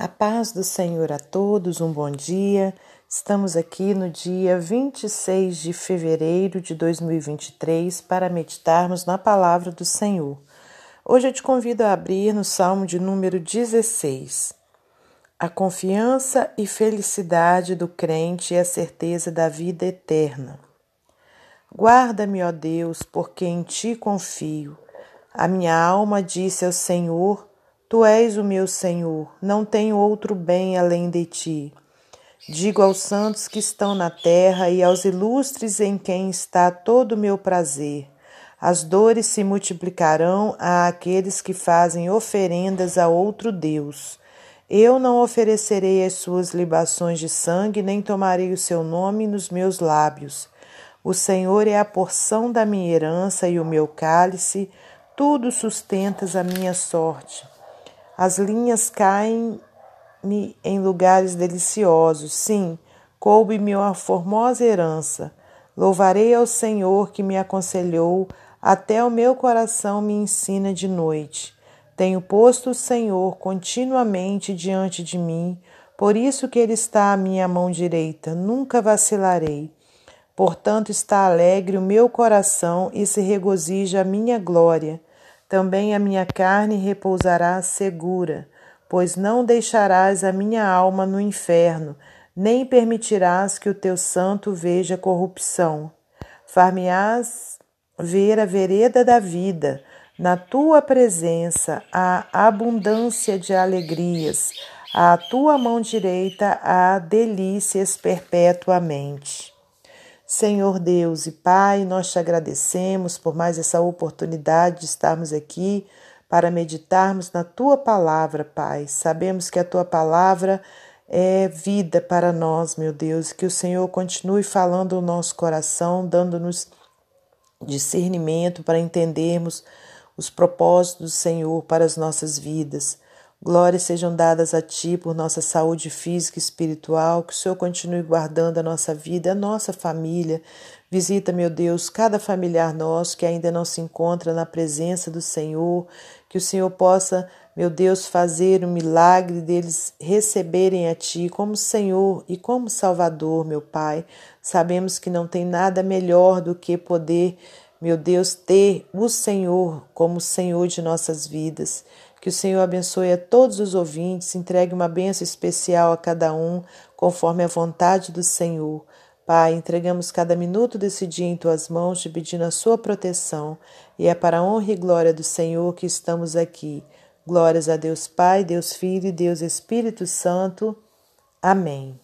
A paz do Senhor a todos, um bom dia. Estamos aqui no dia 26 de fevereiro de 2023 para meditarmos na palavra do Senhor. Hoje eu te convido a abrir no Salmo de número 16. A confiança e felicidade do crente e a certeza da vida eterna. Guarda-me, ó Deus, porque em ti confio. A minha alma disse ao Senhor: Tu és o meu Senhor, não tenho outro bem além de ti. Digo aos santos que estão na terra e aos ilustres em quem está todo o meu prazer. As dores se multiplicarão a aqueles que fazem oferendas a outro Deus. Eu não oferecerei as suas libações de sangue, nem tomarei o seu nome nos meus lábios. O Senhor é a porção da minha herança e o meu cálice, tudo sustentas a minha sorte. As linhas caem-me em lugares deliciosos. Sim, coube-me uma formosa herança. Louvarei ao Senhor que me aconselhou, até o meu coração me ensina de noite. Tenho posto o Senhor continuamente diante de mim, por isso que ele está à minha mão direita, nunca vacilarei. Portanto está alegre o meu coração e se regozija a minha glória. Também a minha carne repousará segura, pois não deixarás a minha alma no inferno, nem permitirás que o teu santo veja corrupção. Far-me-ás ver a vereda da vida, na tua presença há abundância de alegrias, à tua mão direita há delícias perpetuamente. Senhor Deus e Pai, nós te agradecemos por mais essa oportunidade de estarmos aqui para meditarmos na tua palavra, Pai. Sabemos que a tua palavra é vida para nós, meu Deus, que o Senhor continue falando o nosso coração, dando-nos discernimento para entendermos os propósitos do Senhor para as nossas vidas. Glórias sejam dadas a Ti por nossa saúde física e espiritual, que o Senhor continue guardando a nossa vida, a nossa família. Visita, meu Deus, cada familiar nosso que ainda não se encontra na presença do Senhor, que o Senhor possa, meu Deus, fazer o milagre deles receberem a Ti como Senhor e como Salvador, meu Pai. Sabemos que não tem nada melhor do que poder, meu Deus, ter o Senhor como Senhor de nossas vidas. Que o Senhor abençoe a todos os ouvintes, entregue uma bênção especial a cada um, conforme a vontade do Senhor. Pai, entregamos cada minuto desse dia em tuas mãos, te pedindo a sua proteção, e é para a honra e glória do Senhor que estamos aqui. Glórias a Deus Pai, Deus Filho e Deus Espírito Santo. Amém.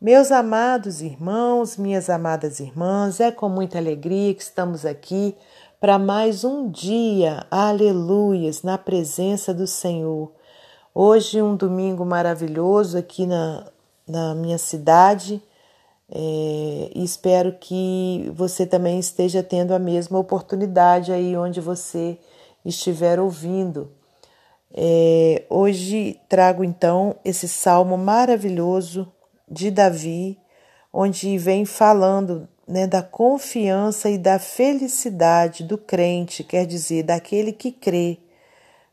Meus amados irmãos, minhas amadas irmãs, é com muita alegria que estamos aqui para mais um dia, aleluias, na presença do Senhor. Hoje, um domingo maravilhoso aqui na, na minha cidade é, e espero que você também esteja tendo a mesma oportunidade aí onde você estiver ouvindo. É, hoje trago então esse salmo maravilhoso de Davi, onde vem falando né, da confiança e da felicidade do crente, quer dizer, daquele que crê.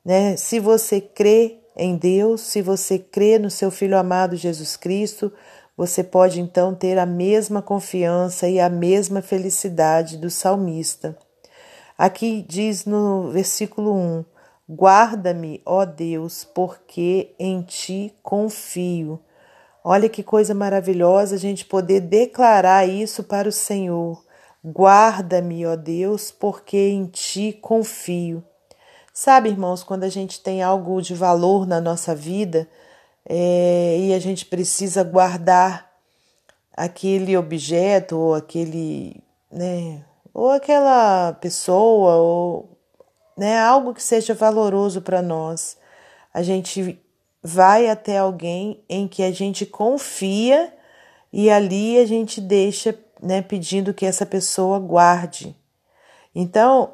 Né? Se você crê em Deus, se você crê no seu Filho amado Jesus Cristo, você pode então ter a mesma confiança e a mesma felicidade do salmista. Aqui diz no versículo 1: Guarda-me, ó Deus, porque em ti confio. Olha que coisa maravilhosa a gente poder declarar isso para o Senhor. Guarda-me, ó Deus, porque em ti confio. Sabe, irmãos, quando a gente tem algo de valor na nossa vida é, e a gente precisa guardar aquele objeto ou aquele, né, ou aquela pessoa ou né, algo que seja valoroso para nós, a gente vai até alguém em que a gente confia e ali a gente deixa, né, pedindo que essa pessoa guarde. Então,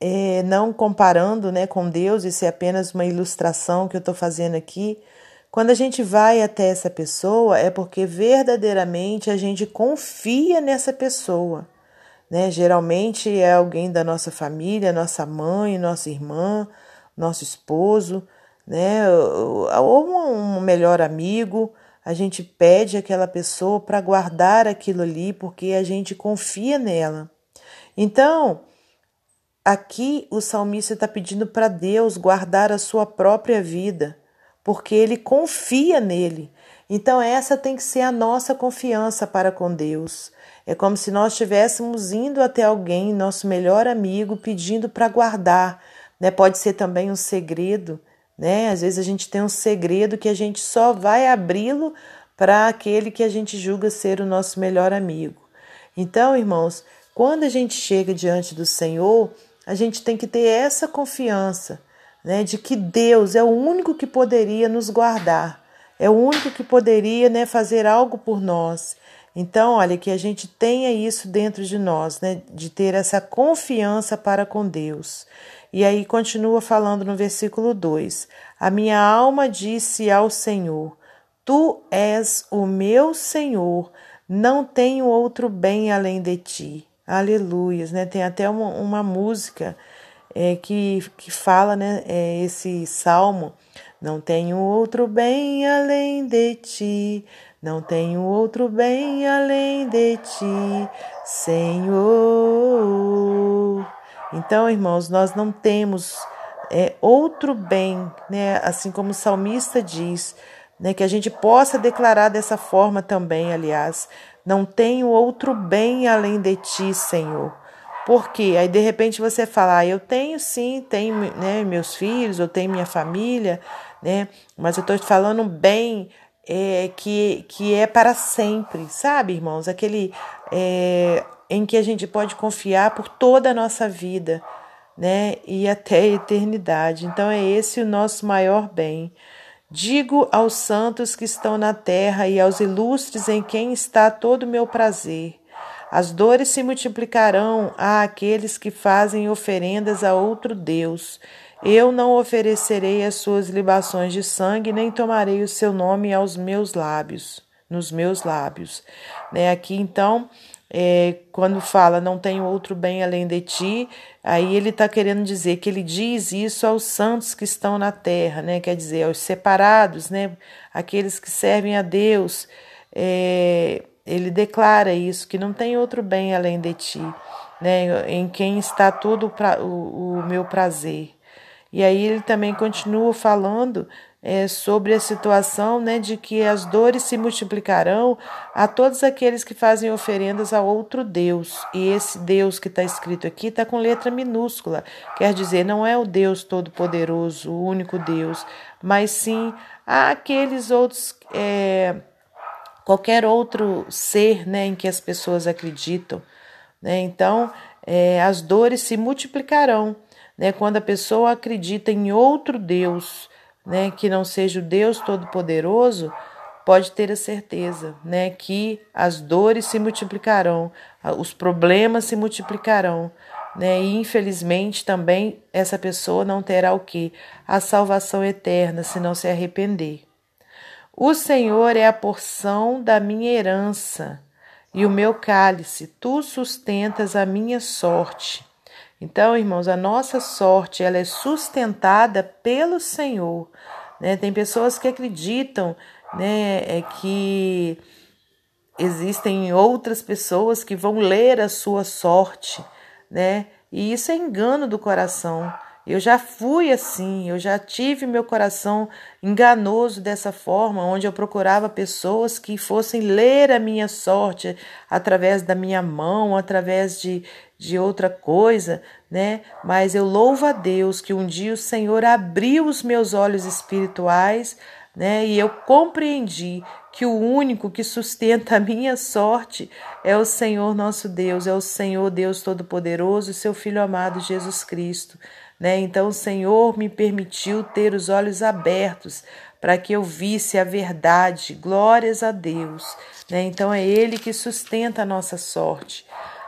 é, não comparando né, com Deus, isso é apenas uma ilustração que eu estou fazendo aqui. Quando a gente vai até essa pessoa, é porque verdadeiramente a gente confia nessa pessoa. Né? Geralmente é alguém da nossa família, nossa mãe, nossa irmã, nosso esposo né? Ou um melhor amigo, a gente pede aquela pessoa para guardar aquilo ali porque a gente confia nela. Então, aqui o salmista está pedindo para Deus guardar a sua própria vida, porque ele confia nele. Então, essa tem que ser a nossa confiança para com Deus. É como se nós estivéssemos indo até alguém, nosso melhor amigo, pedindo para guardar. Né? Pode ser também um segredo. Né? Às vezes a gente tem um segredo que a gente só vai abri-lo para aquele que a gente julga ser o nosso melhor amigo. Então, irmãos, quando a gente chega diante do Senhor, a gente tem que ter essa confiança né, de que Deus é o único que poderia nos guardar, é o único que poderia né, fazer algo por nós. Então, olha, que a gente tenha isso dentro de nós, né, de ter essa confiança para com Deus. E aí continua falando no versículo 2: A minha alma disse ao Senhor: Tu és o meu Senhor, não tenho outro bem além de ti. Aleluias, né? Tem até uma, uma música é, que, que fala, né? É, esse salmo. Não tenho outro bem além de ti, não tenho outro bem além de ti, Senhor. Então, irmãos, nós não temos é, outro bem, né? Assim como o salmista diz, né? Que a gente possa declarar dessa forma também, aliás, não tenho outro bem além de ti, Senhor. Porque aí de repente você fala, ah, eu tenho sim, tenho né, meus filhos, eu tenho minha família, né? Mas eu estou falando bem é, que, que é para sempre, sabe, irmãos? Aquele é, em que a gente pode confiar por toda a nossa vida, né? E até a eternidade. Então é esse o nosso maior bem. Digo aos santos que estão na terra e aos ilustres em quem está todo o meu prazer. As dores se multiplicarão a aqueles que fazem oferendas a outro Deus. Eu não oferecerei as suas libações de sangue, nem tomarei o seu nome aos meus lábios, nos meus lábios. Né? Aqui então é, quando fala não tenho outro bem além de ti, aí ele está querendo dizer que ele diz isso aos santos que estão na terra, né? Quer dizer, aos separados, né? Aqueles que servem a Deus. É, ele declara isso, que não tem outro bem além de ti, né? Em quem está todo o, o meu prazer. E aí ele também continua falando é, sobre a situação né, de que as dores se multiplicarão a todos aqueles que fazem oferendas a outro Deus. E esse Deus que está escrito aqui está com letra minúscula, quer dizer, não é o Deus Todo-Poderoso, o único Deus, mas sim aqueles outros. É, qualquer outro ser né, em que as pessoas acreditam. Né? Então, é, as dores se multiplicarão né, quando a pessoa acredita em outro Deus né, que não seja o Deus Todo-Poderoso, pode ter a certeza, né, que as dores se multiplicarão, os problemas se multiplicarão, né, e infelizmente também essa pessoa não terá o que? A salvação eterna se não se arrepender. O Senhor é a porção da minha herança e o meu cálice, tu sustentas a minha sorte. Então, irmãos, a nossa sorte ela é sustentada pelo Senhor. Né? Tem pessoas que acreditam né, é que existem outras pessoas que vão ler a sua sorte, né? E isso é engano do coração. Eu já fui assim, eu já tive meu coração enganoso dessa forma, onde eu procurava pessoas que fossem ler a minha sorte através da minha mão, através de, de outra coisa, né? Mas eu louvo a Deus que um dia o Senhor abriu os meus olhos espirituais, né? E eu compreendi que o único que sustenta a minha sorte é o Senhor nosso Deus, é o Senhor Deus Todo-Poderoso, seu Filho amado Jesus Cristo. Né? Então o Senhor me permitiu ter os olhos abertos para que eu visse a verdade. Glórias a Deus. Né? Então é Ele que sustenta a nossa sorte.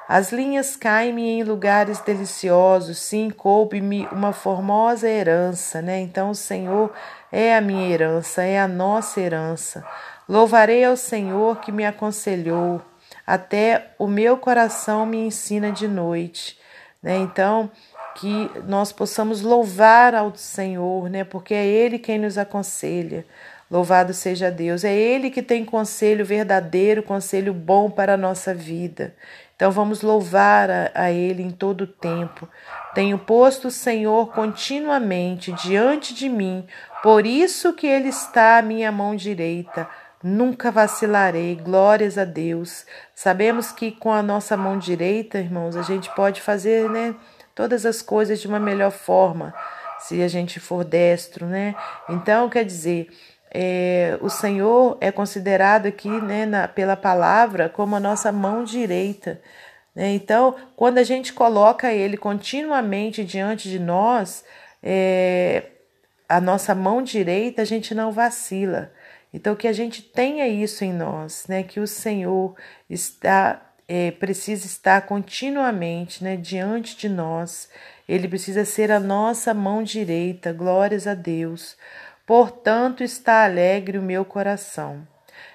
As linhas caem-me em lugares deliciosos, sim, coube-me uma formosa herança, né? Então o Senhor é a minha herança, é a nossa herança. Louvarei ao Senhor que me aconselhou, até o meu coração me ensina de noite, né? Então, que nós possamos louvar ao Senhor, né? Porque é Ele quem nos aconselha. Louvado seja Deus. É Ele que tem conselho verdadeiro, conselho bom para a nossa vida. Então vamos louvar a, a Ele em todo o tempo. Tenho posto o Senhor continuamente diante de mim, por isso que Ele está à minha mão direita. Nunca vacilarei, glórias a Deus. Sabemos que com a nossa mão direita, irmãos, a gente pode fazer, né? todas as coisas de uma melhor forma, se a gente for destro, né? Então, quer dizer, é, o Senhor é considerado aqui, né, na, pela palavra, como a nossa mão direita. Né? Então, quando a gente coloca Ele continuamente diante de nós, é, a nossa mão direita, a gente não vacila. Então, que a gente tenha isso em nós, né? Que o Senhor está é, precisa estar continuamente né, diante de nós. Ele precisa ser a nossa mão direita, glórias a Deus. Portanto, está alegre o meu coração,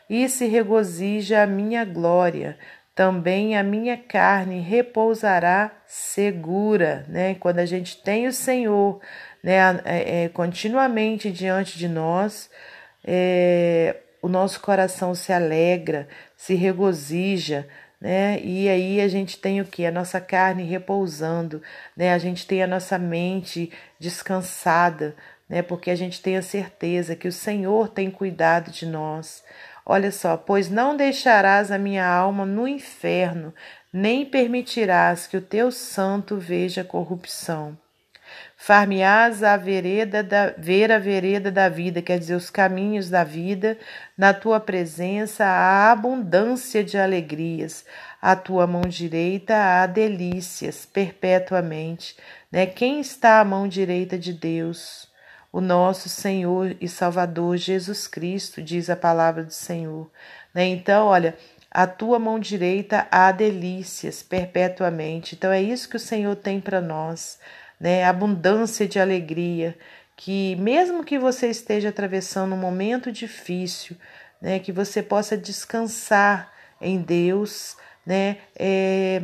e se regozija a minha glória. Também a minha carne repousará segura, né? Quando a gente tem o Senhor, né, é, é, continuamente diante de nós, é, o nosso coração se alegra, se regozija, né? E aí a gente tem o que? A nossa carne repousando, né? A gente tem a nossa mente descansada, né? Porque a gente tem a certeza que o Senhor tem cuidado de nós. Olha só, pois não deixarás a minha alma no inferno, nem permitirás que o teu santo veja corrupção. Far-me-ás a vereda da, ver a vereda da vida, quer dizer, os caminhos da vida, na tua presença há abundância de alegrias, a tua mão direita há delícias perpetuamente. Né? Quem está à mão direita de Deus? O nosso Senhor e Salvador Jesus Cristo, diz a palavra do Senhor. Né? Então, olha, a tua mão direita há delícias perpetuamente. Então, é isso que o Senhor tem para nós né? Abundância de alegria, que mesmo que você esteja atravessando um momento difícil, né? Que você possa descansar em Deus, né? É,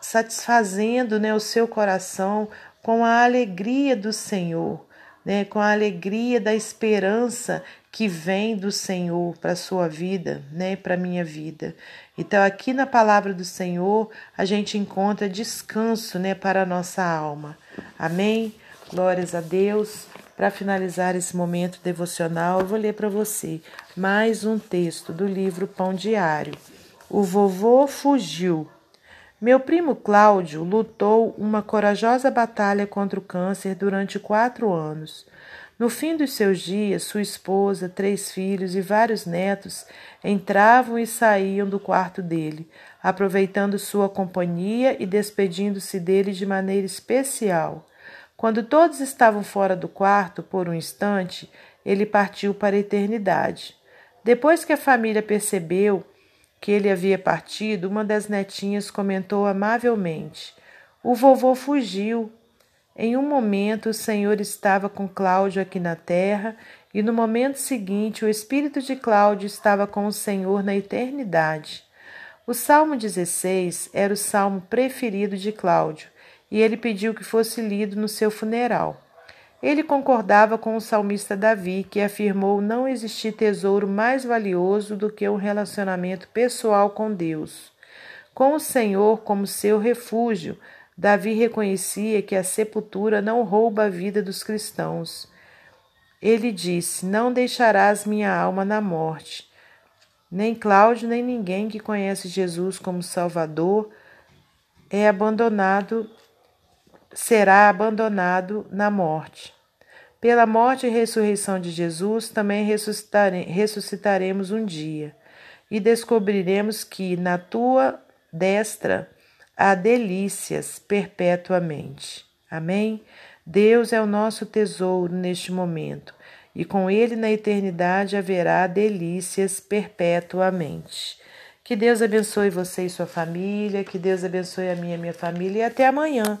satisfazendo, né? O seu coração com a alegria do Senhor, né? Com a alegria da esperança que vem do Senhor para a sua vida, né, para a minha vida. Então, aqui na palavra do Senhor, a gente encontra descanso, né, para a nossa alma. Amém? Glórias a Deus. Para finalizar esse momento devocional, eu vou ler para você mais um texto do livro Pão Diário. O vovô fugiu. Meu primo Cláudio lutou uma corajosa batalha contra o câncer durante quatro anos. No fim dos seus dias, sua esposa, três filhos e vários netos entravam e saíam do quarto dele, aproveitando sua companhia e despedindo-se dele de maneira especial. Quando todos estavam fora do quarto por um instante, ele partiu para a eternidade. Depois que a família percebeu que ele havia partido, uma das netinhas comentou amavelmente: O vovô fugiu. Em um momento, o Senhor estava com Cláudio aqui na terra, e no momento seguinte, o espírito de Cláudio estava com o Senhor na eternidade. O Salmo 16 era o salmo preferido de Cláudio, e ele pediu que fosse lido no seu funeral. Ele concordava com o salmista Davi, que afirmou não existir tesouro mais valioso do que um relacionamento pessoal com Deus. Com o Senhor como seu refúgio, Davi reconhecia que a sepultura não rouba a vida dos cristãos. Ele disse: Não deixarás minha alma na morte. Nem Cláudio, nem ninguém que conhece Jesus como Salvador é abandonado, será abandonado na morte. Pela morte e ressurreição de Jesus, também ressuscitaremos um dia e descobriremos que na tua destra há delícias perpetuamente. Amém? Deus é o nosso tesouro neste momento, e com Ele na eternidade haverá delícias perpetuamente. Que Deus abençoe você e sua família, que Deus abençoe a minha e minha família, e até amanhã,